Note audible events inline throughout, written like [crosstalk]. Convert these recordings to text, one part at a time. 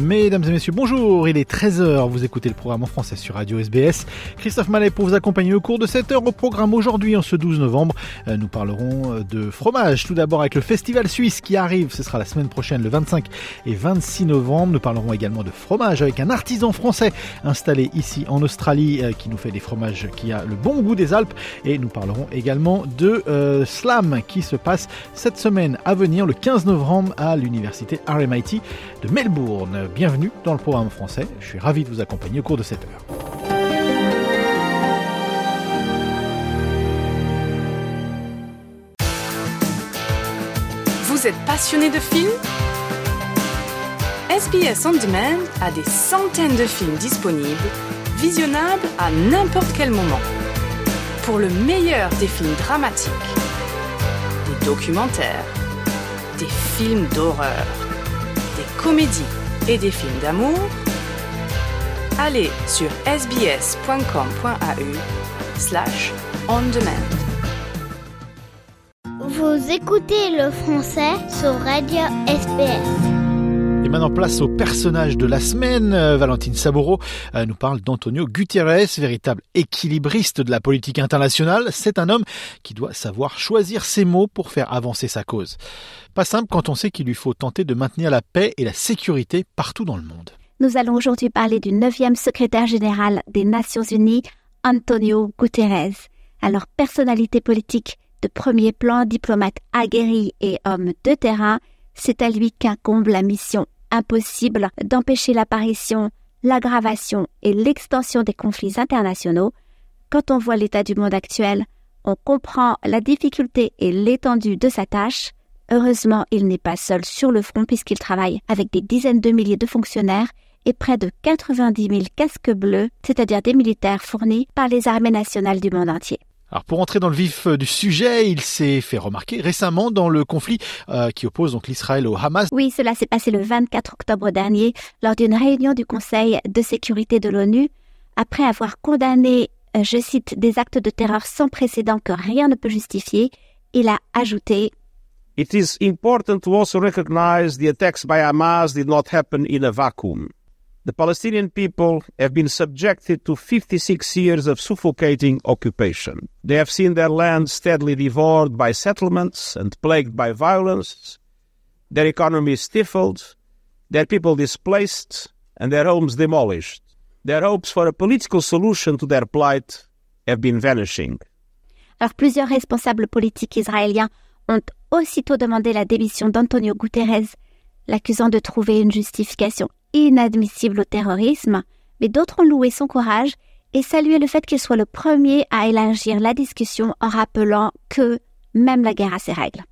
Mesdames et messieurs, bonjour, il est 13h, vous écoutez le programme en français sur Radio SBS. Christophe Mallet pour vous accompagner au cours de cette heure au programme aujourd'hui, en ce 12 novembre. Euh, Nous parlerons euh, de fromage, tout d'abord avec le Festival Suisse qui arrive, ce sera la semaine prochaine, le 25 et 26 novembre. Nous parlerons également de fromage avec un artisan français installé ici en Australie euh, qui nous fait des fromages qui a le bon goût des Alpes. Et nous parlerons également de Slam qui se passe cette semaine à venir, le 15 novembre, à l'université RMIT de Melbourne. Bienvenue dans le programme français. Je suis ravi de vous accompagner au cours de cette heure. Vous êtes passionné de films? SBS On Demand a des centaines de films disponibles, visionnables à n'importe quel moment. Pour le meilleur des films dramatiques, des documentaires, des films d'horreur, des comédies et des films d'amour, allez sur sbs.com.au slash on demand. Vous écoutez le français sur Radio SBS. Maintenant, place au personnage de la semaine. Euh, Valentine Saboro euh, nous parle d'Antonio Guterres, véritable équilibriste de la politique internationale. C'est un homme qui doit savoir choisir ses mots pour faire avancer sa cause. Pas simple quand on sait qu'il lui faut tenter de maintenir la paix et la sécurité partout dans le monde. Nous allons aujourd'hui parler du neuvième secrétaire général des Nations Unies, Antonio Guterres. Alors, personnalité politique de premier plan, diplomate aguerri et homme de terrain, c'est à lui qu'incombe la mission impossible d'empêcher l'apparition, l'aggravation et l'extension des conflits internationaux. Quand on voit l'état du monde actuel, on comprend la difficulté et l'étendue de sa tâche. Heureusement, il n'est pas seul sur le front puisqu'il travaille avec des dizaines de milliers de fonctionnaires et près de 90 000 casques bleus, c'est-à-dire des militaires fournis par les armées nationales du monde entier. Alors pour entrer dans le vif euh, du sujet, il s'est fait remarquer récemment dans le conflit euh, qui oppose donc l'Israël au Hamas. Oui, cela s'est passé le 24 octobre dernier lors d'une réunion du Conseil de sécurité de l'ONU. Après avoir condamné, euh, je cite, des actes de terreur sans précédent que rien ne peut justifier, il a ajouté It is important to also recognize the attacks by Hamas did not happen in a vacuum. The Palestinian people have been subjected to 56 years of suffocating occupation. They have seen their land steadily devoured by settlements and plagued by violence, their economy stifled, their people displaced, and their homes demolished. Their hopes for a political solution to their plight have been vanishing. Alors plusieurs responsables politiques israéliens ont aussitôt demandé la démission d'Antonio Guterres, l'accusant de trouver une justification inadmissible au terrorisme, mais d'autres ont loué son courage et salué le fait qu'il soit le premier à élargir la discussion en rappelant que même la guerre a ses règles.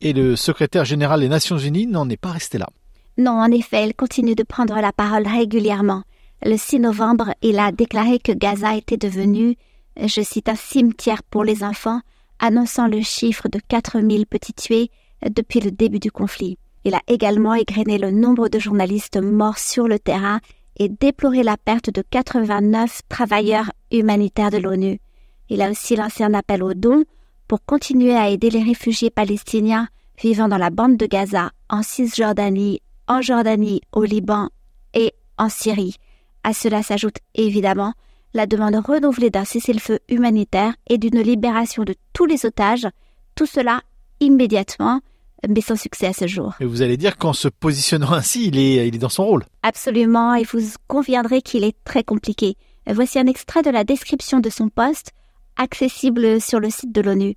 Et le secrétaire général des Nations Unies n'en est pas resté là. Non, en effet, il continue de prendre la parole régulièrement. Le 6 novembre, il a déclaré que Gaza était devenu, je cite, un cimetière pour les enfants, annonçant le chiffre de 4000 petits tués depuis le début du conflit. Il a également égrené le nombre de journalistes morts sur le terrain et déploré la perte de 89 travailleurs humanitaires de l'ONU. Il a aussi lancé un appel aux dons pour continuer à aider les réfugiés palestiniens vivant dans la bande de Gaza, en Cisjordanie, en Jordanie, au Liban et en Syrie. À cela s'ajoute évidemment la demande renouvelée d'un cessez-le-feu humanitaire et d'une libération de tous les otages, tout cela immédiatement, mais sans succès à ce jour. Et vous allez dire qu'en se positionnant [laughs] ainsi, il est, il est dans son rôle. Absolument, et vous conviendrez qu'il est très compliqué. Voici un extrait de la description de son poste, accessible sur le site de l'ONU.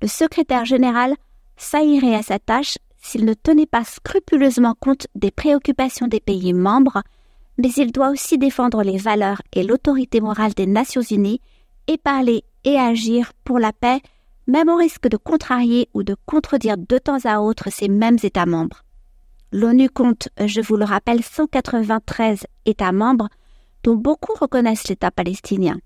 Le secrétaire général faillirait à sa tâche s'il ne tenait pas scrupuleusement compte des préoccupations des pays membres, mais il doit aussi défendre les valeurs et l'autorité morale des Nations Unies et parler et agir pour la paix, même au risque de contrarier ou de contredire de temps à autre ces mêmes États membres. L'ONU compte, je vous le rappelle, 193 États membres, dont beaucoup reconnaissent l'État palestinien.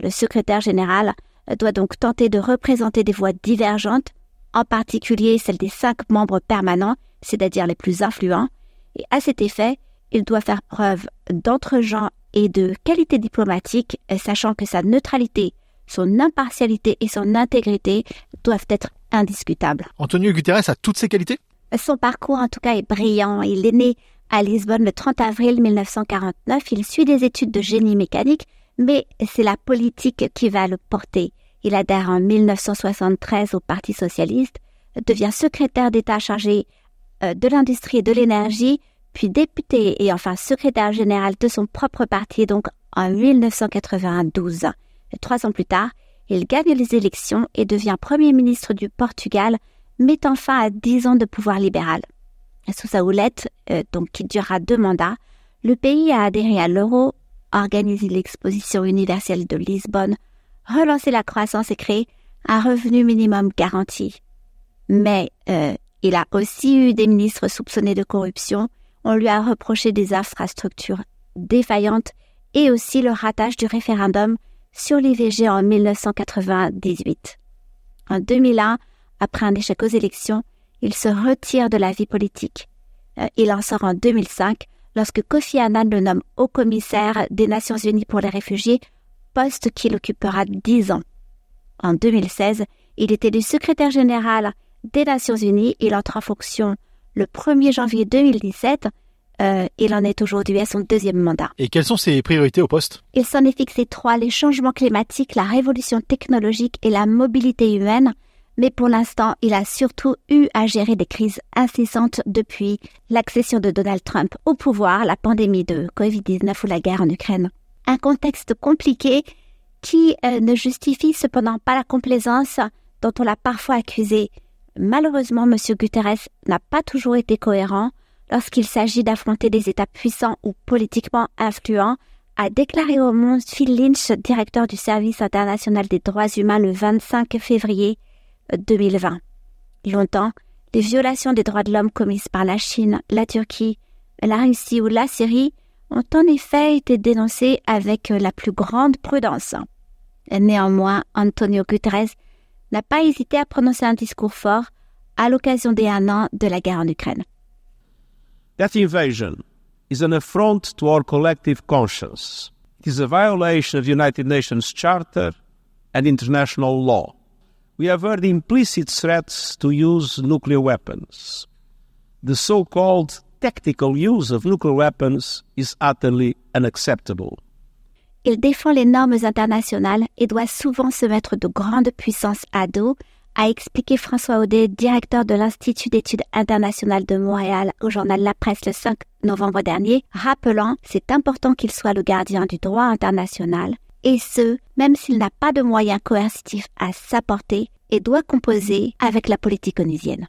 Le secrétaire général doit donc tenter de représenter des voix divergentes, en particulier celles des cinq membres permanents, c'est-à-dire les plus influents, et à cet effet, il doit faire preuve d'entre-gens et de qualité diplomatique, sachant que sa neutralité, son impartialité et son intégrité doivent être indiscutables. Antonio Guterres a toutes ces qualités? Son parcours en tout cas est brillant. Il est né à Lisbonne le 30 avril 1949. Il suit des études de génie mécanique, mais c'est la politique qui va le porter. Il adhère en 1973 au Parti socialiste, devient secrétaire d'État chargé euh, de l'industrie et de l'énergie, puis député et enfin secrétaire général de son propre parti, donc en 1992. Trois ans plus tard, il gagne les élections et devient Premier ministre du Portugal, mettant fin à dix ans de pouvoir libéral. Sous sa houlette, euh, donc qui durera deux mandats, le pays a adhéré à l'euro, organisé l'exposition universelle de Lisbonne, relancé la croissance et créé un revenu minimum garanti. Mais euh, il a aussi eu des ministres soupçonnés de corruption, on lui a reproché des infrastructures défaillantes et aussi le ratage du référendum sur l'IVG en 1998. En 2001, après un échec aux élections, il se retire de la vie politique. Euh, il en sort en 2005 lorsque Kofi Annan le nomme haut commissaire des Nations Unies pour les réfugiés, poste qu'il occupera dix ans. En 2016, il était élu secrétaire général des Nations Unies. Il entre en fonction le 1er janvier 2017. Euh, il en est aujourd'hui à son deuxième mandat. Et quelles sont ses priorités au poste? Il s'en est fixé trois, les changements climatiques, la révolution technologique et la mobilité humaine. Mais pour l'instant, il a surtout eu à gérer des crises incessantes depuis l'accession de Donald Trump au pouvoir, la pandémie de Covid-19 ou la guerre en Ukraine. Un contexte compliqué qui euh, ne justifie cependant pas la complaisance dont on l'a parfois accusé. Malheureusement, M. Guterres n'a pas toujours été cohérent lorsqu'il s'agit d'affronter des États puissants ou politiquement influents, a déclaré au monde Phil Lynch, directeur du Service international des droits humains le 25 février 2020. Longtemps, les violations des droits de l'homme commises par la Chine, la Turquie, la Russie ou la Syrie ont en effet été dénoncées avec la plus grande prudence. Néanmoins, Antonio Guterres n'a pas hésité à prononcer un discours fort à l'occasion des un an de la guerre en Ukraine. That invasion is an affront to our collective conscience. It is a violation of the United Nations Charter and international law. We have heard implicit threats to use nuclear weapons. The so called tactical use of nuclear weapons is utterly unacceptable. Il défend les normes internationales et doit souvent se mettre de grandes puissances à dos, a expliqué François Audet, directeur de l'Institut d'études internationales de Montréal au journal La Presse le 5 novembre dernier, rappelant c'est important qu'il soit le gardien du droit international, et ce, même s'il n'a pas de moyens coercitifs à s'apporter et doit composer avec la politique onusienne.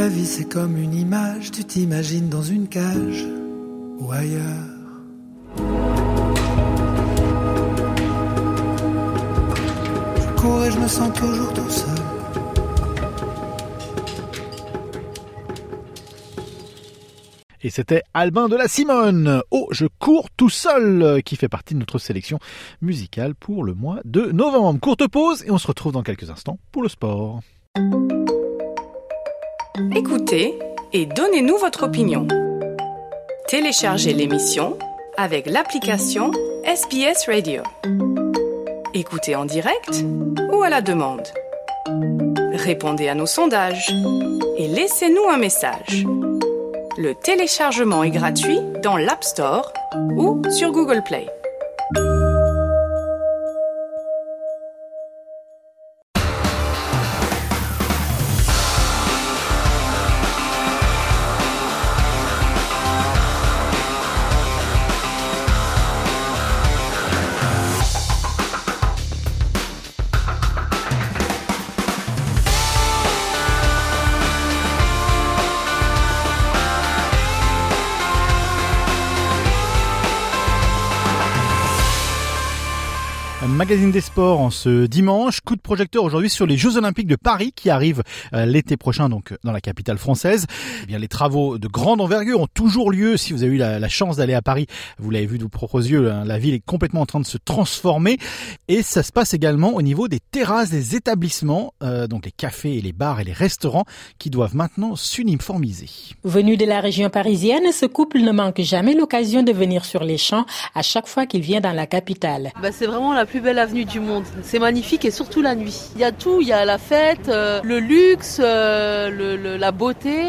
La vie c'est comme une image, tu t'imagines dans une cage ou ailleurs. Je cours et je me sens toujours tout seul. Et c'était Albin de la Simone. Oh, je cours tout seul, qui fait partie de notre sélection musicale pour le mois de novembre. Courte pause et on se retrouve dans quelques instants pour le sport. Écoutez et donnez-nous votre opinion. Téléchargez l'émission avec l'application SBS Radio. Écoutez en direct ou à la demande. répondez à nos sondages et laissez-nous un message. Le téléchargement est gratuit dans l'App Store ou sur Google Play. Magazine des sports en ce dimanche. Coup de projecteur aujourd'hui sur les Jeux Olympiques de Paris qui arrivent euh, l'été prochain donc dans la capitale française. Eh bien, les travaux de grande envergure ont toujours lieu. Si vous avez eu la, chance d'aller à Paris, vous l'avez vu de vos propres yeux, hein, la ville est complètement en train de se transformer. Et ça se passe également au niveau des terrasses des établissements, euh, donc les cafés et les bars et les restaurants qui doivent maintenant s'uniformiser. Venu de la région parisienne, ce couple ne manque jamais l'occasion de venir sur les champs à chaque fois qu'il vient dans la capitale. Bah, c'est vraiment la plus belle avenue du monde. C'est magnifique et surtout la nuit. Il y a tout, il y a la fête, euh, le luxe, euh, la beauté.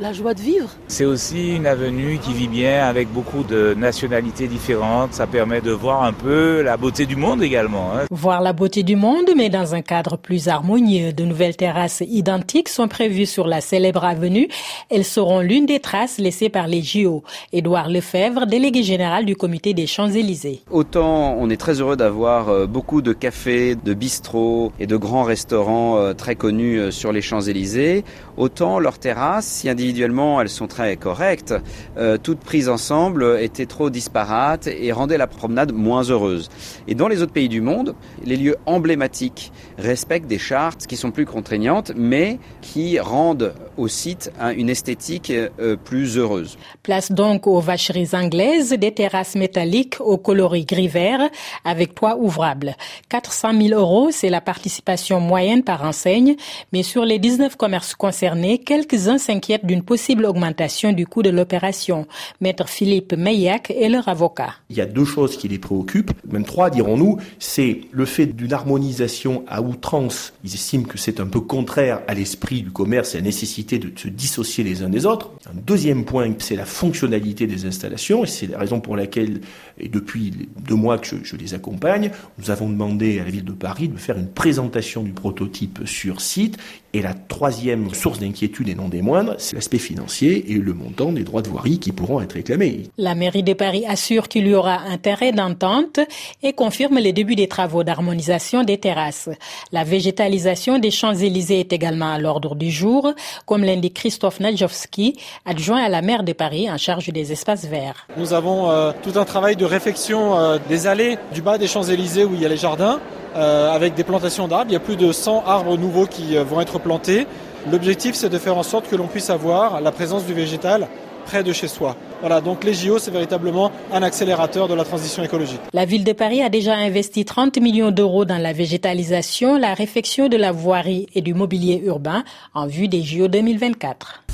La joie de vivre. C'est aussi une avenue qui vit bien avec beaucoup de nationalités différentes. Ça permet de voir un peu la beauté du monde également. Hein. Voir la beauté du monde, mais dans un cadre plus harmonieux. De nouvelles terrasses identiques sont prévues sur la célèbre avenue. Elles seront l'une des traces laissées par les JO. Édouard Lefebvre, délégué général du comité des Champs-Élysées. Autant on est très heureux d'avoir euh, beaucoup de cafés, de bistrots et de grands restaurants euh, très connus euh, sur les Champs-Élysées, autant leurs terrasses, si individuellement elles sont très correctes, euh, toutes prises ensemble étaient trop disparates et rendaient la promenade moins heureuse. Et dans les autres pays du monde, les lieux emblématiques respectent des chartes qui sont plus contraignantes, mais qui rendent au site une esthétique euh, plus heureuse. Place donc aux vacheries anglaises, des terrasses métalliques au coloris gris-vert avec toit ouvrable. 400 000 euros, c'est la participation moyenne par enseigne, mais sur les 19 commerces concernés, quelques-uns s'inquiètent d'une possible augmentation du coût de l'opération. Maître Philippe Meillac est leur avocat. Il y a deux choses qui les préoccupent, même trois dirons-nous. C'est le fait d'une harmonisation à outrance. Ils estiment que c'est un peu contraire à l'esprit du commerce et à la nécessité de se dissocier les uns des autres. Un deuxième point, c'est la fonctionnalité des installations et c'est la raison pour laquelle, et depuis deux mois que je, je les accompagne, nous avons demandé à la ville de Paris de faire une présentation du prototype sur site. Et la troisième source d'inquiétude et non des moindres, c'est l'aspect financier et le montant des droits de voirie qui pourront être réclamés. La mairie de Paris assure qu'il y aura intérêt d'entente et confirme les débuts des travaux d'harmonisation des terrasses. La végétalisation des Champs-Élysées est également à l'ordre du jour, comme l'indique Christophe Nadjowski, adjoint à la maire de Paris en charge des espaces verts. Nous avons euh, tout un travail de réfection euh, des allées du bas des Champs-Élysées où il y a les jardins euh, avec des plantations d'arbres. Il y a plus de 100 arbres nouveaux qui euh, vont être plantés. L'objectif, c'est de faire en sorte que l'on puisse avoir la présence du végétal près de chez soi. Voilà, donc les JO, c'est véritablement un accélérateur de la transition écologique. La ville de Paris a déjà investi 30 millions d'euros dans la végétalisation, la réfection de la voirie et du mobilier urbain en vue des JO 2024.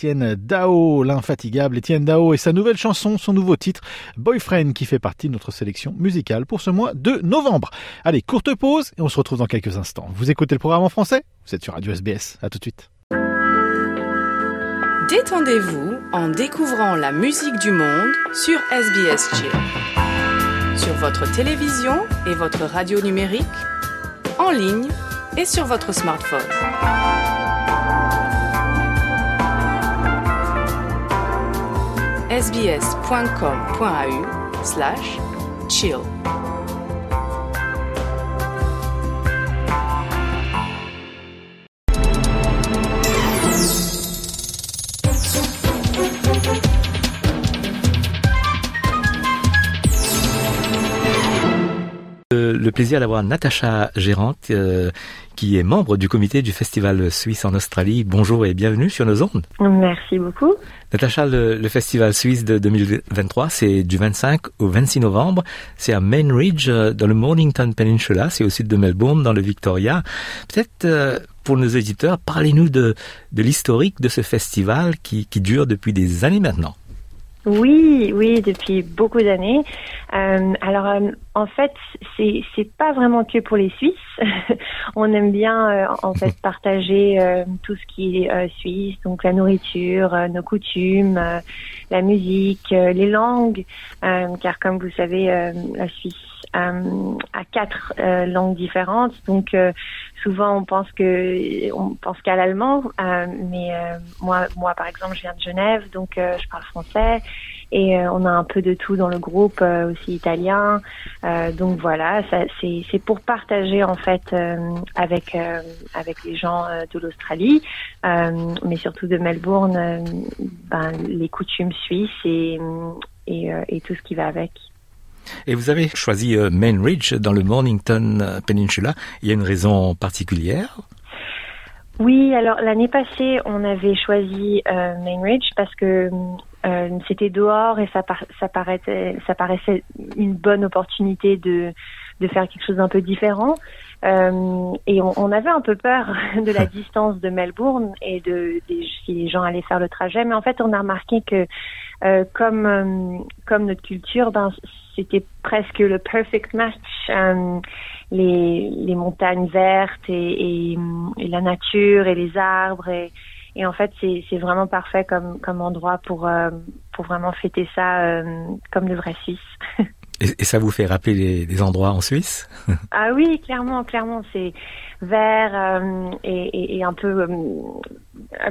Étienne Dao, l'infatigable Étienne Dao et sa nouvelle chanson, son nouveau titre, Boyfriend, qui fait partie de notre sélection musicale pour ce mois de novembre. Allez, courte pause et on se retrouve dans quelques instants. Vous écoutez le programme en français? Vous êtes sur Radio SBS. À tout de suite. Détendez-vous en découvrant la musique du monde sur SBS Chill. Sur votre télévision et votre radio numérique, en ligne et sur votre smartphone. sbs.com.au slash chill. Euh, le plaisir d'avoir Natacha Gérante, euh, qui est membre du comité du Festival Suisse en Australie. Bonjour et bienvenue sur nos ondes. Merci beaucoup. Natacha, le, Festival Suisse de 2023, c'est du 25 au 26 novembre. C'est à Main Ridge, euh, dans le Mornington Peninsula, c'est au sud de Melbourne, dans le Victoria. Peut-être euh, pour nos éditeurs, parlez-nous de, de l'historique de ce festival qui, qui dure depuis des années maintenant. Oui, oui, depuis beaucoup d'années. Euh, alors, euh, en fait, c'est c'est pas vraiment que pour les Suisses. [laughs] On aime bien euh, en fait [laughs] partager euh, tout ce qui est suisse, donc la nourriture, nos coutumes, la musique, les langues, car comme vous savez, la Suisse a quatre langues différentes, donc souvent on pense que on pense qu'à l'allemand, euh, mais euh, moi, moi par exemple, je viens de Genève, donc euh, je parle français et on a un peu de tout dans le groupe, aussi italien. donc voilà, c'est pour partager en fait avec avec les gens de l'Australie, mais surtout de Melbourne, ben, les coutumes suisses et et, et tout ce qui va avec. Et vous avez choisi euh, Main Ridge dans le Mornington euh, Peninsula. Il y a une raison particulière? Oui, alors l'année passée, on avait choisi euh, Main Ridge parce que c'était dehors et ça, ça, paraissait, ça paraissait une bonne opportunité de, de faire quelque chose d'un peu différent. Et on, avait un peu peur [laughs] de la [laughs] distance de Melbourne et de, si les gens allaient faire le trajet. Mais en fait, on a remarqué que comme comme notre culture, ben c'était presque le perfect match. Euh, les, les montagnes vertes et, et, la nature et les arbres et, et en fait c'est vraiment parfait comme comme endroit pour euh, pour vraiment fêter ça euh, comme le vrai Suisse. [laughs] et, ça vous fait rappeler des, endroits en Suisse? [laughs] Ah oui, clairement, clairement, c'est vert et, et, un peu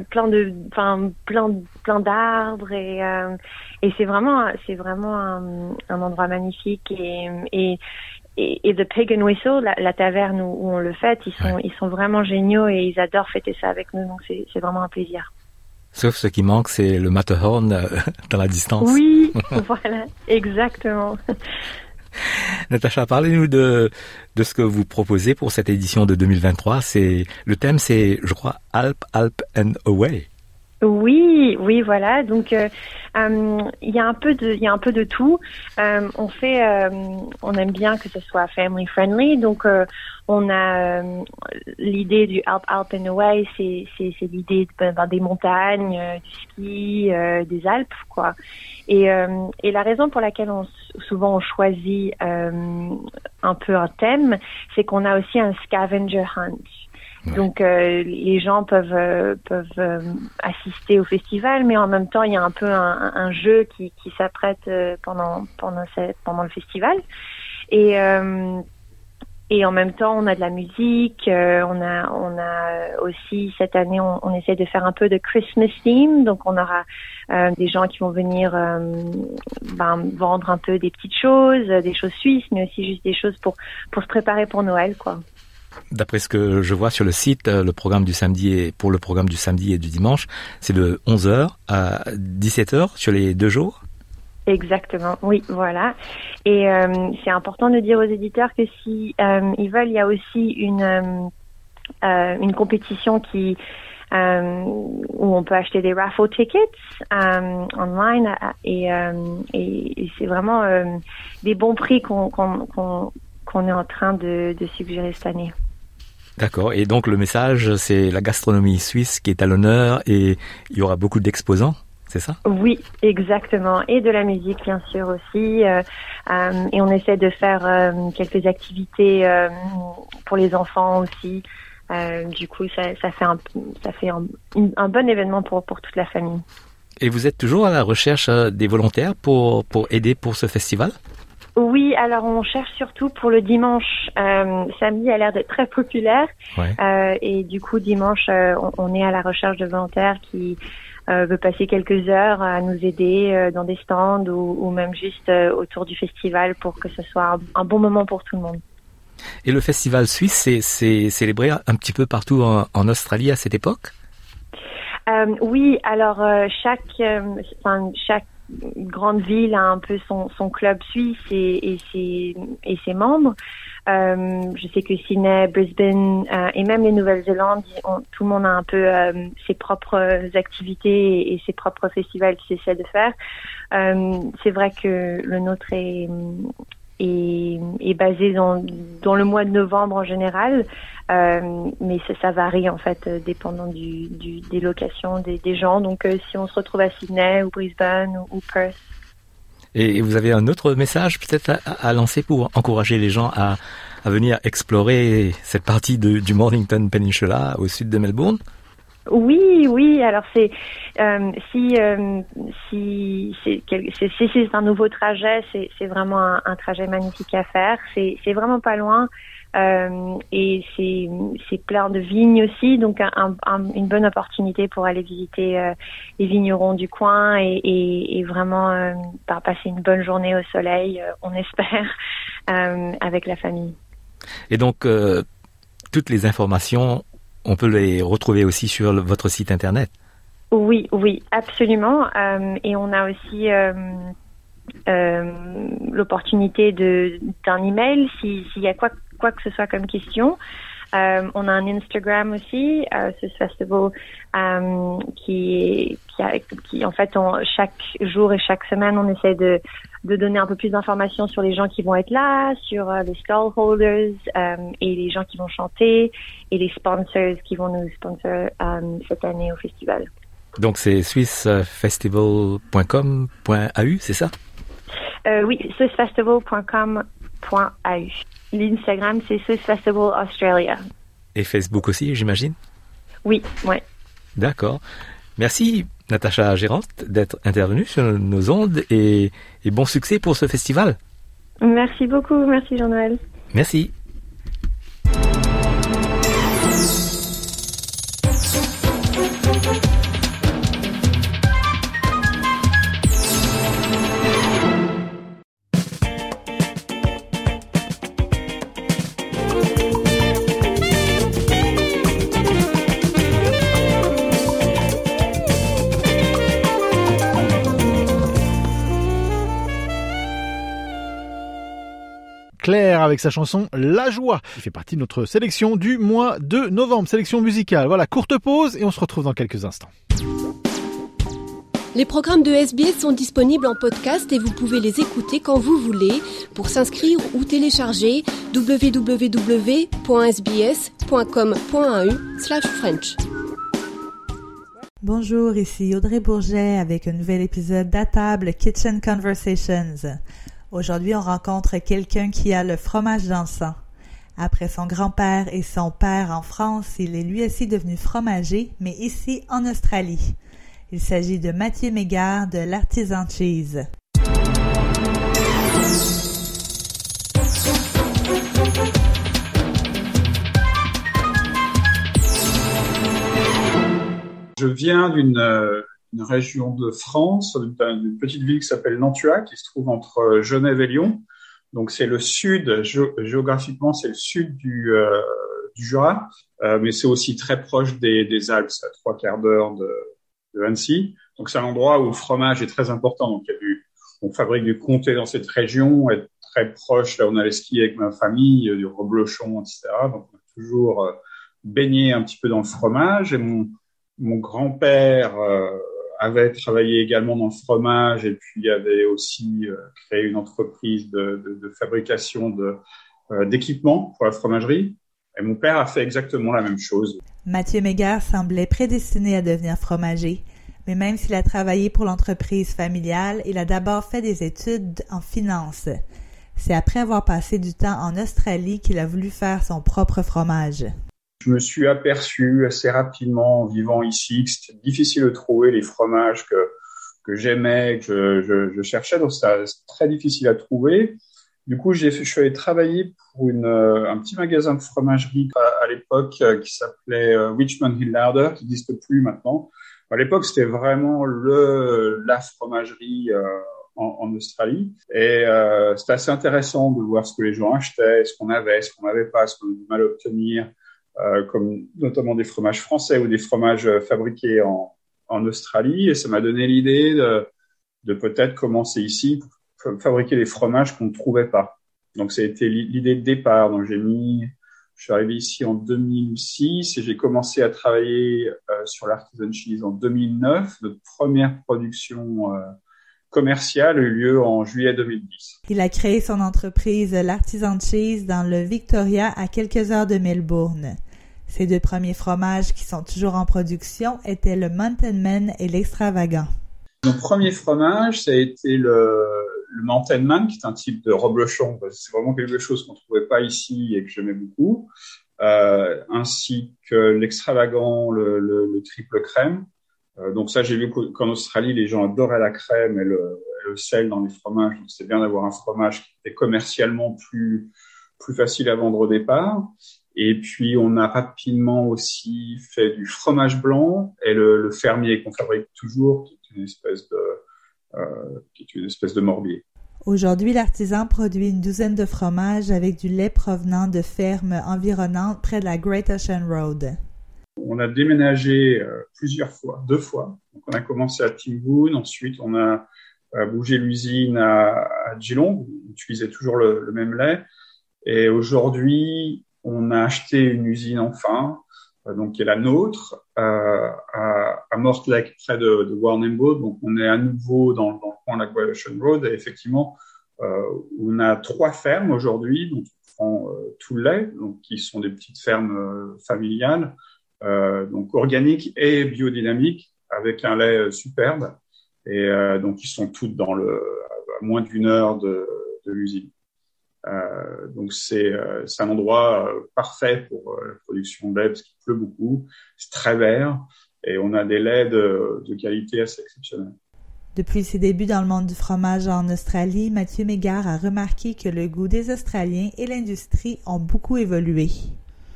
plein de, enfin plein plein d'arbres et et c'est vraiment, c'est vraiment un, un, endroit magnifique et, et et, The Pig and Whistle, la, la taverne où, on le fête, ils sont, ils sont vraiment géniaux et ils adorent fêter ça avec nous, donc c'est vraiment un plaisir. Sauf ce qui manque, c'est le Matterhorn euh, [laughs] dans la distance. Oui, [laughs] voilà, exactement. Natacha, parlez-nous de, de ce que vous proposez pour cette édition de 2023. C'est, le thème, c'est, je crois, Alp, Alp and Away. Oui, oui, voilà. Donc, euh, euh, il y a un peu de, il y a un peu de tout. Euh, on fait, on aime bien que ce soit family friendly. Donc, on a l'idée du Alp Alp and Away, c'est c'est l'idée ben, ben, des montagnes, du ski, des Alpes, quoi. Et et la raison pour laquelle on souvent on choisit un peu un thème, c'est qu'on a aussi un scavenger hunt. Donc euh, les gens peuvent euh, peuvent euh, assister au festival, mais en même temps il y a un peu un, un jeu qui, qui s'apprête pendant pendant pendant le festival. Et et en même temps on a de la musique, on a on a aussi cette année on, on, essaie de faire un peu de Christmas theme, donc on aura des gens qui vont venir ben, vendre un peu des petites choses, des choses suisses, mais aussi juste des choses pour pour se préparer pour Noël quoi. D'après ce que je vois sur le site, euh, le programme du samedi et pour le programme du samedi et du dimanche, c'est de 11h à 17h sur les deux jours? Exactement, oui, voilà. Et euh, c'est important de dire aux éditeurs que si euh, ils veulent, il y a aussi une une compétition qui où on peut acheter des raffle tickets online et, c'est vraiment des bons prix qu'on est en train de, de suggérer cette année. D'accord. Et donc le message, c'est la gastronomie suisse qui est à l'honneur et il y aura beaucoup d'exposants, c'est ça? Oui, exactement. Et de la musique, bien sûr aussi. Euh, euh, et on essaie de faire euh, quelques activités pour les enfants aussi. du coup, ça, ça, fait, un, ça fait un, un, bon événement pour, pour toute la famille. Et vous êtes toujours à la recherche des volontaires pour, pour aider pour ce festival? Oui, alors on cherche surtout pour le dimanche. Euh, samedi a l'air d'être très populaire. Euh, et du coup, dimanche, euh, on, est à la recherche de volontaires qui euh, veulent passer quelques heures à nous aider dans des stands ou, ou même juste autour du festival pour que ce soit un, bon moment pour tout le monde. Et le festival suisse, c'est célébré un petit peu partout en, en Australie à cette époque? Oui, alors chaque, enfin, chaque grande ville a un peu son, son club suisse et, et, ses, et ses membres. je sais que Sydney, Brisbane et même les Nouvelles-Zélandes, tout le monde a un peu ses propres activités et, ses propres festivals qu'ils essaient de faire. c'est vrai que le nôtre est, est, basé dans, le mois de novembre en général. Euh, mais ça, varie en fait euh, dépendant des locations des, gens. Donc euh, si on se retrouve à Sydney ou Brisbane ou, Perth. Et vous avez un autre message peut-être à, lancer pour encourager les gens à, venir explorer cette partie du Mornington Peninsula au sud de Melbourne? Oui, oui. Alors c'est euh, si euh, si c'est un nouveau trajet, c'est vraiment un, trajet magnifique à faire. C'est vraiment pas loin. Euh, et c'est plein de vignes aussi, donc un, un, une bonne opportunité pour aller visiter les vignerons du coin et, vraiment euh, passer une bonne journée au soleil, on espère, [laughs] avec la famille. Et donc, toutes les informations, on peut les retrouver aussi sur votre site internet. Oui, oui, absolument. et on a aussi euh, l'opportunité de d'un email s'il y a quoi que ce soit comme question. Euh, on a un Instagram aussi, euh, ce festival euh, qui, qui, en fait, chaque jour et chaque semaine, on essaie de, de donner un peu plus d'informations sur les gens qui vont être là, sur euh, les stallholders euh, et les gens qui vont chanter et les sponsors qui vont nous sponsor cette année au festival. Donc c'est swissfestival.com.au, c'est ça? Euh, oui, swissfestival.com.au. L'Instagram, c'est Swiss Festival Australia. Et Facebook aussi, j'imagine? Oui, ouais. D'accord. Merci, Natacha Gérante, d'être intervenue sur nos ondes et, et bon succès pour ce festival. Merci beaucoup. Merci, Jean-Noël. Merci. Claire avec sa chanson La Joie, qui fait partie de notre sélection du mois de novembre, sélection musicale. Voilà, courte pause et on se retrouve dans quelques instants. Les programmes de SBS sont disponibles en podcast et vous pouvez les écouter quand vous voulez. Pour s'inscrire ou télécharger, www.sbs.com.au/french. Bonjour, ici Audrey Bourget avec un nouvel épisode d'Atable Kitchen Conversations. Aujourd'hui, on rencontre quelqu'un qui a le fromage dans le sang. Après son grand-père et son père en France, il est lui aussi devenu fromager, mais ici en Australie. Il s'agit de Mathieu Mégard de l'Artisan Cheese. Je viens d'une euh, une région de France, d'une petite ville qui s'appelle Nantua, qui se trouve entre euh, Genève et Lyon. Donc c'est le sud, géographiquement c'est le sud du, euh, du Jura, euh, mais c'est aussi très proche des, des Alpes, à trois quarts d'heure de, de Annecy. Donc c'est un endroit où le fromage est très important. Donc il y a du, on fabrique du comté dans cette région, est très proche. Là on allait skier avec ma famille, du reblochon, etc. Donc on a toujours euh, baigné un petit peu dans le fromage. Et mon, mon grand-père euh, avait travaillé également dans le fromage et puis avait aussi euh, créé une entreprise de, de, fabrication euh, d'équipements pour la fromagerie. Et mon père a fait exactement la même chose. Mathieu Mégard semblait prédestiné à devenir fromager. Mais même s'il a travaillé pour l'entreprise familiale, il a d'abord fait des études en finance. C'est après avoir passé du temps en Australie qu'il a voulu faire son propre fromage je me suis aperçu assez rapidement en vivant ici que c'était difficile de trouver les fromages que, que j'aimais, que je, je, je, cherchais, donc c'était très difficile à trouver. Du coup, j'ai je suis allé travailler pour une, euh, un petit magasin de fromagerie à, l'époque euh, qui s'appelait euh, Richmond Hill Larder, qui n'existe plus maintenant. À l'époque, c'était vraiment le la fromagerie en, en, Australie, et euh, c'était assez intéressant de voir ce que les gens achetaient, ce qu'on avait, ce qu'on n'avait pas, ce qu'on avait du mal à obtenir. Euh, comme notamment des fromages français ou des fromages euh, fabriqués en, en Australie. Et ça m'a donné l'idée de, de peut-être commencer ici fabriquer des fromages qu'on ne trouvait pas. Donc, ça a été l'idée de départ. Donc, j'ai mis, je suis arrivé ici en 2006 et j'ai commencé à travailler euh, sur l'artisan cheese en 2009. Notre première production euh, commerciale a eu lieu en juillet 2010. Il a créé son entreprise l'Artisan Cheese dans le Victoria à quelques heures de Melbourne. Ses deux premiers fromages qui sont toujours en production étaient le Mountain Man et l'Extravagant. Mon premier fromage, ça a été le, Mountain Man, qui est un type de reblochon. C'est vraiment quelque chose qu'on ne trouvait pas ici et que j'aimais beaucoup. Euh, ainsi que l'extravagant, le, le, le, triple crème. Euh, donc ça, j'ai vu qu'en Australie, les gens adoraient la crème et le, sel dans les fromages. Donc c'est bien d'avoir un fromage qui est commercialement plus facile à vendre au départ. Et puis on a rapidement aussi fait du fromage blanc et le, le fermier qu'on fabrique toujours, une espèce de, euh, qui est une espèce de morbier. Aujourd'hui, l'artisan produit une douzaine de fromages avec du lait provenant de fermes environnantes près de la Great Ocean Road. On a déménagé euh, plusieurs fois, deux fois. Donc, on a commencé à Timboon, ensuite on a euh, bougé l'usine à, à, Geelong, on utilisait toujours le, le même lait. Et aujourd'hui, on a acheté une usine enfin euh, donc qui est la nôtre, euh, à, à Mortlake, près de, de. Donc, on est à nouveau dans, dans le coin de la Guadalachon Road. Et effectivement, euh, on a trois fermes aujourd'hui, donc on prend euh, tout le lait, donc qui sont des petites fermes euh, familiales, donc organiques et biodynamiques, avec un lait superbe. Et donc, ils sont toutes dans le à moins d'une heure de, de l'usine. Euh, donc c'est euh, un endroit euh, parfait pour la production de lait parce qu'il pleut beaucoup, c'est très vert et on a des laits de, de qualité assez exceptionnelle. Depuis ses débuts dans le monde du fromage en Australie, Mathieu Mégard a remarqué que le goût des Australiens et l'industrie ont beaucoup évolué.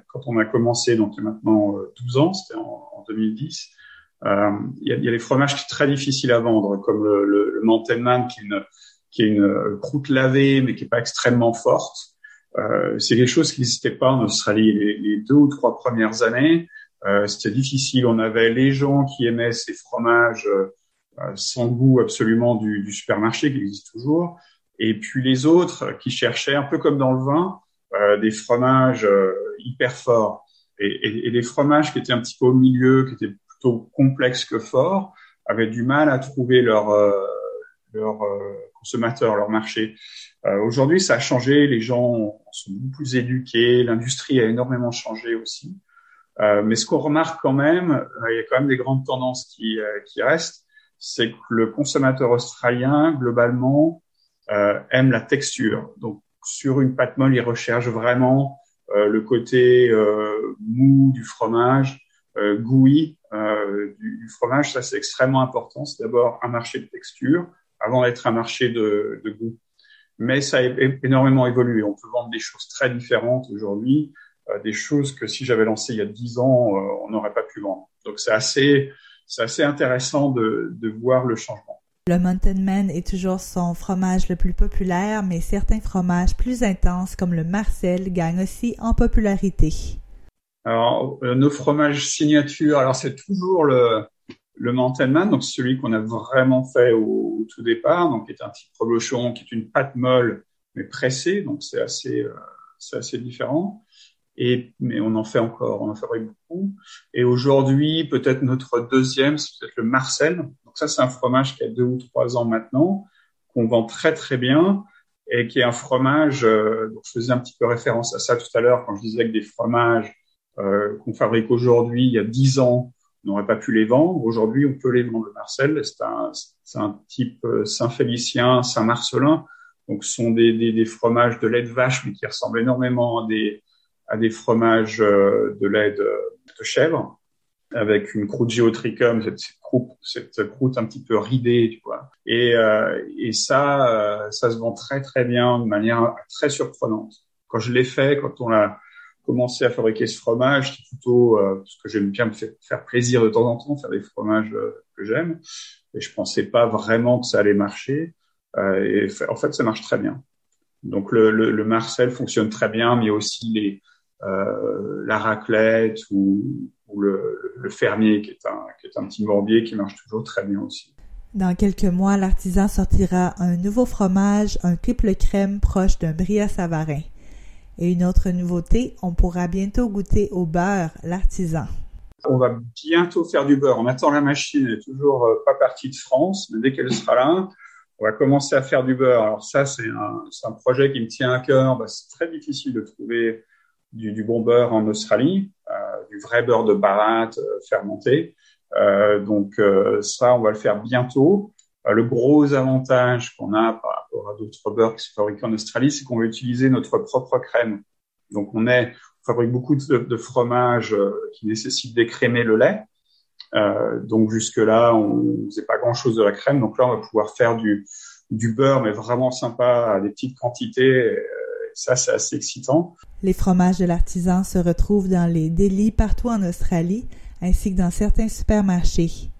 Quand on a commencé, donc il y a maintenant 12 ans, c'était en, en, 2010, euh, il, y a, il y a des fromages qui sont très difficiles à vendre, comme le, le, le Mountain Man, qui est une, qui est une euh, croûte lavée, mais qui est pas extrêmement forte. Euh, c'est quelque chose qui n'existait pas en Australie les, deux ou trois premières années. Euh, C'était difficile. On avait les gens qui aimaient ces fromages euh, sans goût absolument du, du, supermarché, qui existe toujours, et puis les autres qui cherchaient, un peu comme dans le vin, euh, des fromages hyper forts et, et, et, des fromages qui étaient un petit peu au milieu, qui étaient plutôt complexes que forts, avaient du mal à trouver leur leur consommateurs, leur marché. Euh, Aujourd'hui, ça a changé, les gens sont beaucoup plus éduqués, l'industrie a énormément changé aussi. Euh, mais ce qu'on remarque quand même, euh, il y a quand même des grandes tendances qui, euh, qui restent, c'est que le consommateur australien, globalement, euh, aime la texture. Donc, sur une pâte molle, il recherche vraiment le côté mou du fromage, gouillis du, du fromage. Ça, c'est extrêmement important. C'est d'abord un marché de texture avant d'être un marché de, de, goût. Mais ça a énormément évolué. On peut vendre des choses très différentes aujourd'hui, euh, des choses que si j'avais lancé il y a dix ans, euh, on n'aurait pas pu vendre. Donc c'est assez, c'est assez intéressant de, de voir le changement. Le Mountain Man est toujours son fromage le plus populaire, mais certains fromages plus intenses comme le Marcel gagnent aussi en popularité. Alors, euh, nos fromages signature, alors c'est toujours le, le Man, donc celui qu'on a vraiment fait au, tout départ, donc est un type reblochon, qui est une pâte molle mais pressée, donc c'est assez, euh, c'est assez différent. Et mais on en fait encore, on en fabrique beaucoup. Et aujourd'hui, peut-être notre deuxième, c'est peut-être le Marcel. Donc ça, c'est un fromage qui a deux ou trois ans maintenant, qu'on vend très très bien et qui est un fromage. Euh, donc je faisais un petit peu référence à ça tout à l'heure quand je disais que des fromages euh, qu'on fabrique aujourd'hui, il y a dix ans, n'aurait pas pu les vendre. Aujourd'hui, on peut les vendre. Marcel, c'est un, un, type euh, Saint-Félicien, Saint-Marcelin. Donc, ce sont des, des, des, fromages de lait de vache, mais qui ressemblent énormément à des, à des fromages euh, de lait de, de chèvre, avec une croûte géotrichum, cette, cette, croûte, cette croûte un petit peu ridée, tu vois. Et, euh, et ça, euh, ça se vend très très bien, de manière très surprenante. Quand je l'ai fait, quand on l'a commencé à fabriquer ce fromage, c'est plutôt euh, parce que j'aime bien me faire plaisir de temps en temps, faire des fromages euh, que j'aime. Et je pensais pas vraiment que ça allait marcher. Euh, et en fait, ça marche très bien. Donc le, le, le, Marcel fonctionne très bien, mais aussi les, euh, la raclette ou, ou le, le, fermier qui est, un, qui est un petit morbier qui marche toujours très bien aussi. Dans quelques mois, l'artisan sortira un nouveau fromage, un triple crème proche d'un brie savarin. Et une autre nouveauté, on pourra bientôt goûter au beurre l'artisan. On va bientôt faire du beurre. On attend la machine, elle est toujours euh, pas partie de France, mais dès qu'elle sera là, on va commencer à faire du beurre. Alors ça, c'est un, projet qui me tient à cœur. Bah, c'est très difficile de trouver du, bon beurre en Australie, euh, du vrai beurre de baratte euh, fermenté. Donc ça, on va le faire bientôt. Le gros avantage qu'on a par d'autres beurres qui sont fabriqués en Australie, c'est qu'on va utiliser notre propre crème. Donc on fabrique beaucoup de, fromages qui nécessitent d'écrémer le lait. Euh, donc jusque là, on faisait pas grand chose de la crème. Donc là, on va pouvoir faire du, du beurre, mais vraiment sympa à des petites quantités. Et, ça, c'est assez excitant. Les fromages de l'artisan se retrouvent dans les délis partout en Australie ainsi que dans certains supermarchés.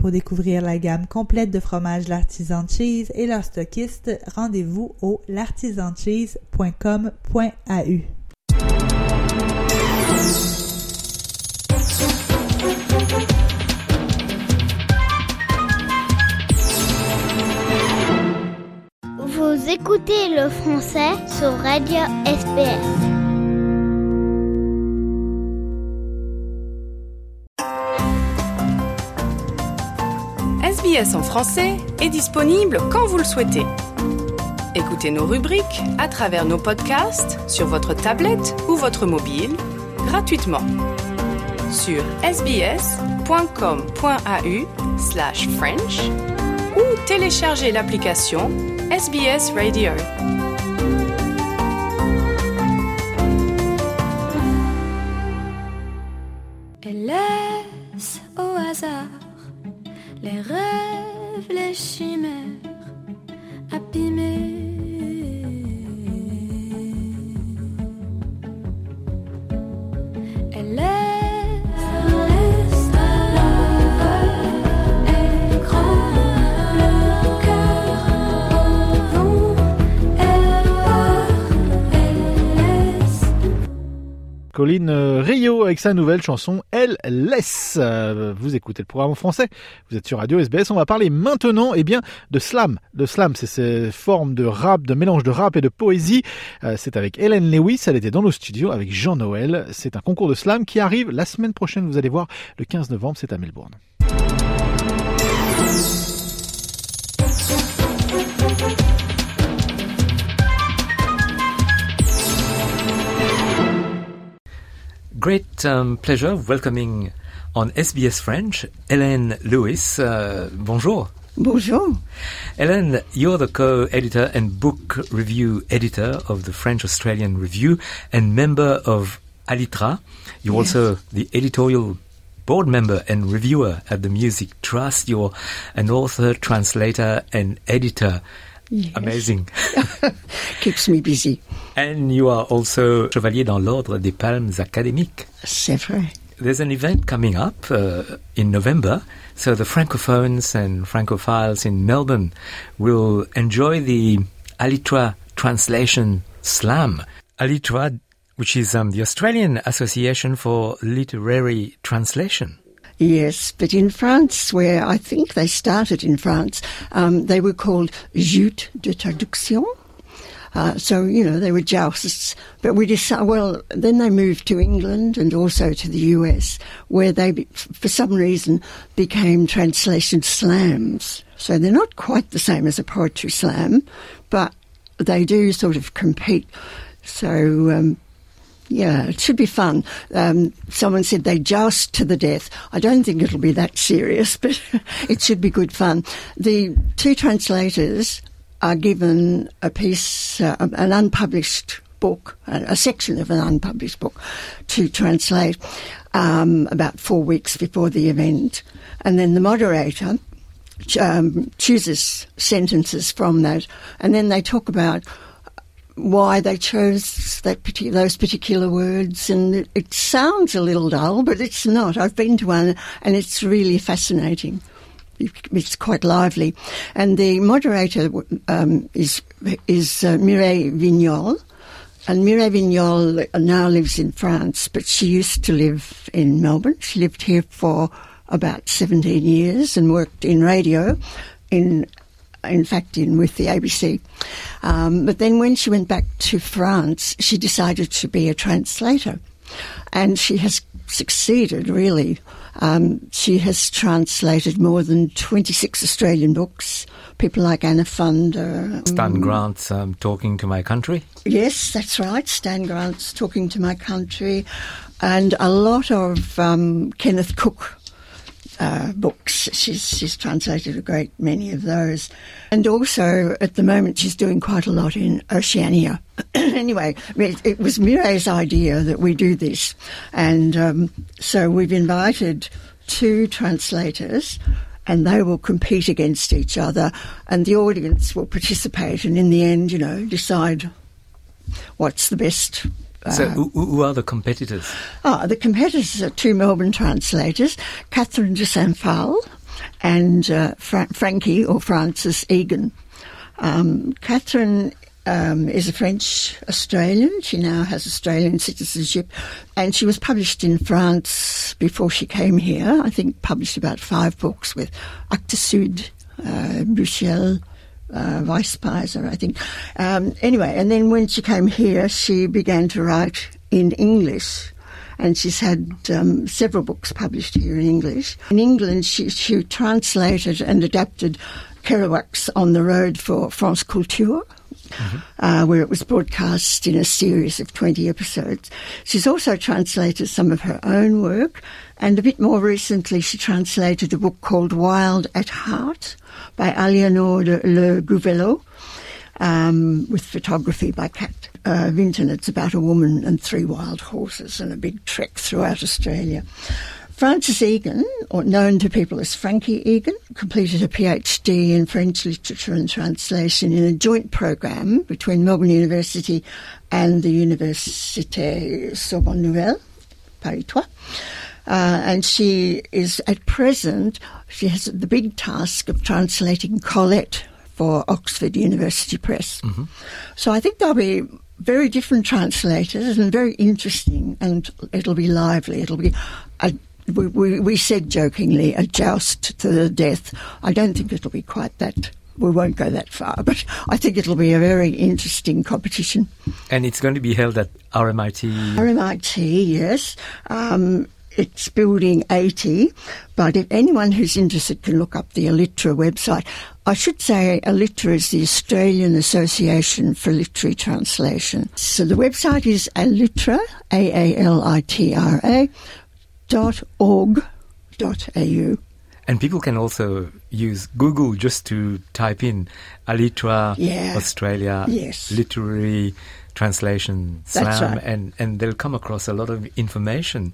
Pour découvrir la gamme complète de fromages L'Artisan Cheese et leurs stockistes, rendez-vous au l'artisancheese.com.au. Vous écoutez le français sur Radio SPS. SBS en français est disponible quand vous le souhaitez. Écoutez nos rubriques à travers nos podcasts sur votre tablette ou votre mobile gratuitement sur sbs.com.au slash French ou téléchargez l'application SBS Radio. Les rêves, les chimères abîmés. Elle laisse. Colline Rio avec sa nouvelle chanson Elle laisse. Euh, Vous écoutez le programme en français. Vous êtes sur Radio SBS. On va parler maintenant eh bien, de slam. De slam, c'est ces formes de rap, de mélange de rap et de poésie. Euh, C'est avec Hélène Lewis. Elle était dans nos studios avec Jean-Noël. C'est un concours de slam qui arrive la semaine prochaine. Vous allez voir, le 15 novembre, c'est à Melbourne. Great um, pleasure welcoming on SBS French Hélène Lewis. Uh, bonjour. Bonjour. Hélène, you're the co-editor and book review editor of the French Australian Review and member of Alitra. You're Yes. also the editorial board member and reviewer at the Music Trust. You're an author, translator, and editor. Yes. Amazing. [laughs] Keeps me busy. And you are also chevalier dans l'ordre des Palmes académiques. C'est vrai. There's an event coming up uh, in November, so the Francophones and Francophiles in Melbourne will enjoy the Alitra Translation Slam. Alitra, which is um, the Australian Association for Literary Translation. Yes, but in France, where I think they started in France, um, they were called joutes de traduction. Uh, so, you know, they were jousts. But we decided, well, then they moved to England and also to the US, where they, for some reason, became translation slams. So they're not quite the same as a poetry slam, but they do sort of compete. So, um, yeah, it should be fun. Um, someone said they joust to the death. I don't think it'll be that serious, [laughs] but it should be good fun. The two translators are given a piece, uh, an unpublished book, a, a section of an unpublished book to translate um, about four weeks before the event. And then the moderator um, chooses sentences from that, and then they talk about why they chose that those particular words, and it, it sounds a little dull, but it's not. I've been to one, and it's really fascinating. It's quite lively, and the moderator um, is is uh, Mireille Vignol, and Mireille Vignol now lives in France, but she used to live in Melbourne. She lived here for about 17 years and worked in radio, in in fact, in with the ABC. Um, but then when she went back to France, she decided to be a translator, and she has succeeded really. Um, she has translated more than 26 Australian books. People like Anna Funder. Stan um, Grant's um, Talking to My Country. Yes, that's right. Stan Grant's Talking to My Country, and a lot of um, Kenneth Cook uh, books. She's, she's translated a great many of those. And also, at the moment, she's doing quite a lot in Oceania. [clears throat] anyway, it, it was Mireille's idea that we do this. And um, so we've invited two translators and they will compete against each other and the audience will participate and in the end, you know, decide what's the best So, uh, who, who are the competitors? Ah, the competitors are two Melbourne translators, Catherine de Saint-Phal and uh, Fra- Frankie or Francis Egan. Um, Catherine um, is a French Australian. She now has Australian citizenship, and she was published in France before she came here. I think published about five books with Actes Sud, uh, Buchel, uh, Weispeiser, I think. Um, anyway, and then when she came here, she began to write in English. And she's had um, several books published here in English. In England, she, she translated and adapted Kerouac's On the Road for France Culture, uh, where it was broadcast in a series of 20 episodes. She's also translated some of her own work, and a bit more recently, she translated a book called Wild at Heart by Aliénor Le Gouvelot, um, with photography by Kat uh, Vinton. It's about a woman and three wild horses and a big trek throughout Australia. Frances Egan, or known to people as Frankie Egan, completed a PhD in French literature and translation in a joint program between Melbourne University and the Université Sorbonne Nouvelle, Paris 3. Uh, and she is at present, she has the big task of translating Colette for Oxford University Press. So I think there'll be very different translators and very interesting, and it'll be lively. It'll be, a, we, we, we said jokingly, a joust to the death. I don't think it'll be quite that. We won't go that far, [laughs] but I think it'll be a very interesting competition. And it's going to be held at RMIT. RMIT, yes. Um, it's building 80, but if anyone who's interested can look up the Alitra website. I should say Alitra is the Australian Association for Literary Translation. So the website is alitra, A-A-L-I-T-R-A, dot org dot au. And people can also use Google just to type in Alitra Yeah. Australia Yes. literary translation slam right. and, and they'll come across a lot of information.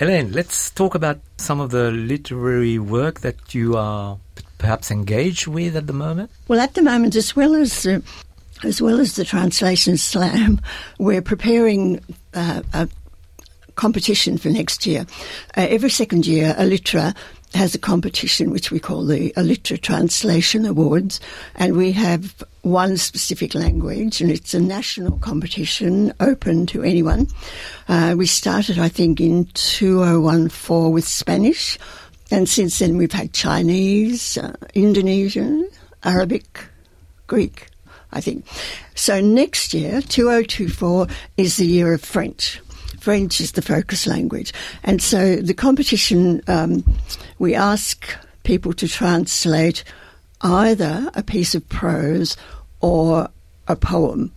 Elaine, let's talk about some of the literary work that you are perhaps engaged with at the moment. Well, at the moment, as well as uh, as well as the translation slam, we're preparing uh, a competition for next year. Uh, every second year, a Alitra has a competition which we call the Alitra Translation Awards, and we have one specific language, and it's a national competition open to anyone. Uh, we started, I think, in 2014 with Spanish, and since then we've had Chinese, uh, Indonesian, Arabic, Greek, I think. So next year, 2024, is the year of French. French is the focus language. And so the competition, um, we ask people to translate either a piece of prose or a poem.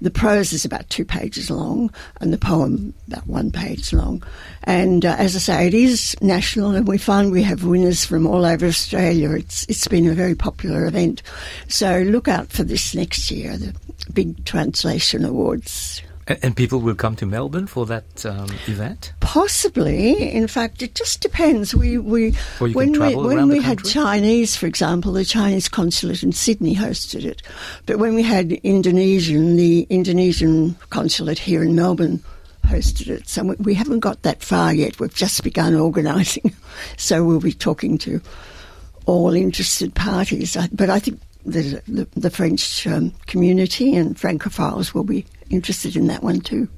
The prose is about two pages long, and the poem about one page long. And uh, as I say, it is national, and we find we have winners from all over Australia. It's it's been a very popular event. So look out for this next year, the big translation awards. And people will come to Melbourne for that um, event. Possibly, in fact, it just depends. We we Or you can when we when we had? Chinese, for example, the Chinese consulate in Sydney hosted it, but when we had Indonesian, the Indonesian consulate here in Melbourne hosted it. So we, we haven't got that far yet. We've just begun organising, [laughs] so we'll be talking to all interested parties. But I think the the, the French um, community and francophiles will be interested in that one too.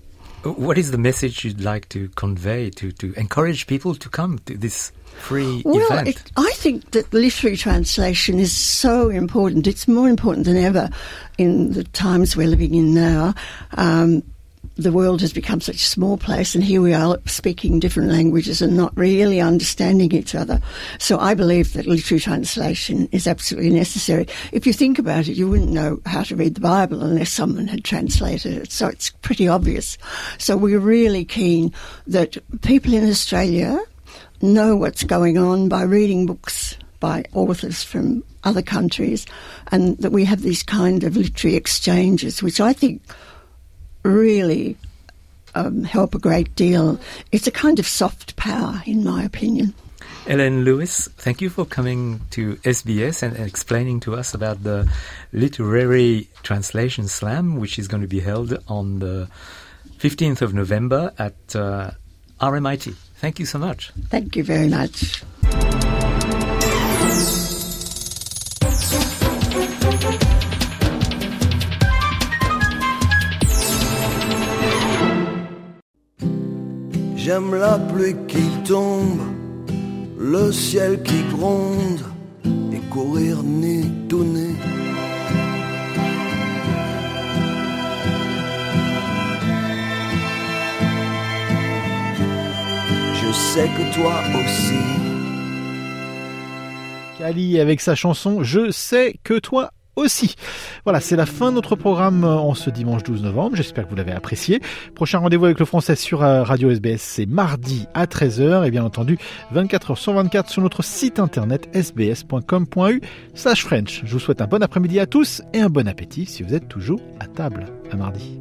What is the message you'd like to convey to, to encourage people to come to this free Well, event? it, I think that literary translation is so important. It's more important than ever in the times we're living in now. Um, the world has become such a small place, and here we are speaking different languages and not really understanding each other. So I believe that literary translation is absolutely necessary. If you think about it, you wouldn't know how to read the Bible unless someone had translated it. So it's pretty obvious. So we're really keen that people in Australia know what's going on by reading books by authors from other countries and that we have these kind of literary exchanges, which I think really um, help a great deal. It's a kind of soft power, in my opinion. Ellen Lewis, thank you for coming to SBS and explaining to us about the Literary Translation Slam, which is going to be held on the 15th of November at uh, RMIT. Thank you so much. Thank you very much. J'aime la pluie qui tombe, le ciel qui gronde et courir nez. Je sais que toi aussi. Kali avec sa chanson Je sais que toi aussi. Voilà, c'est la fin de notre programme en ce dimanche 12 novembre. J'espère que vous l'avez apprécié. Prochain rendez-vous avec le français sur euh, Radio SBS, c'est mardi à 13h et bien entendu 24h sur 24 sur notre site internet sbs.com.u slash French. Je vous souhaite un bon après-midi à tous et un bon appétit si vous êtes toujours à table. À mardi.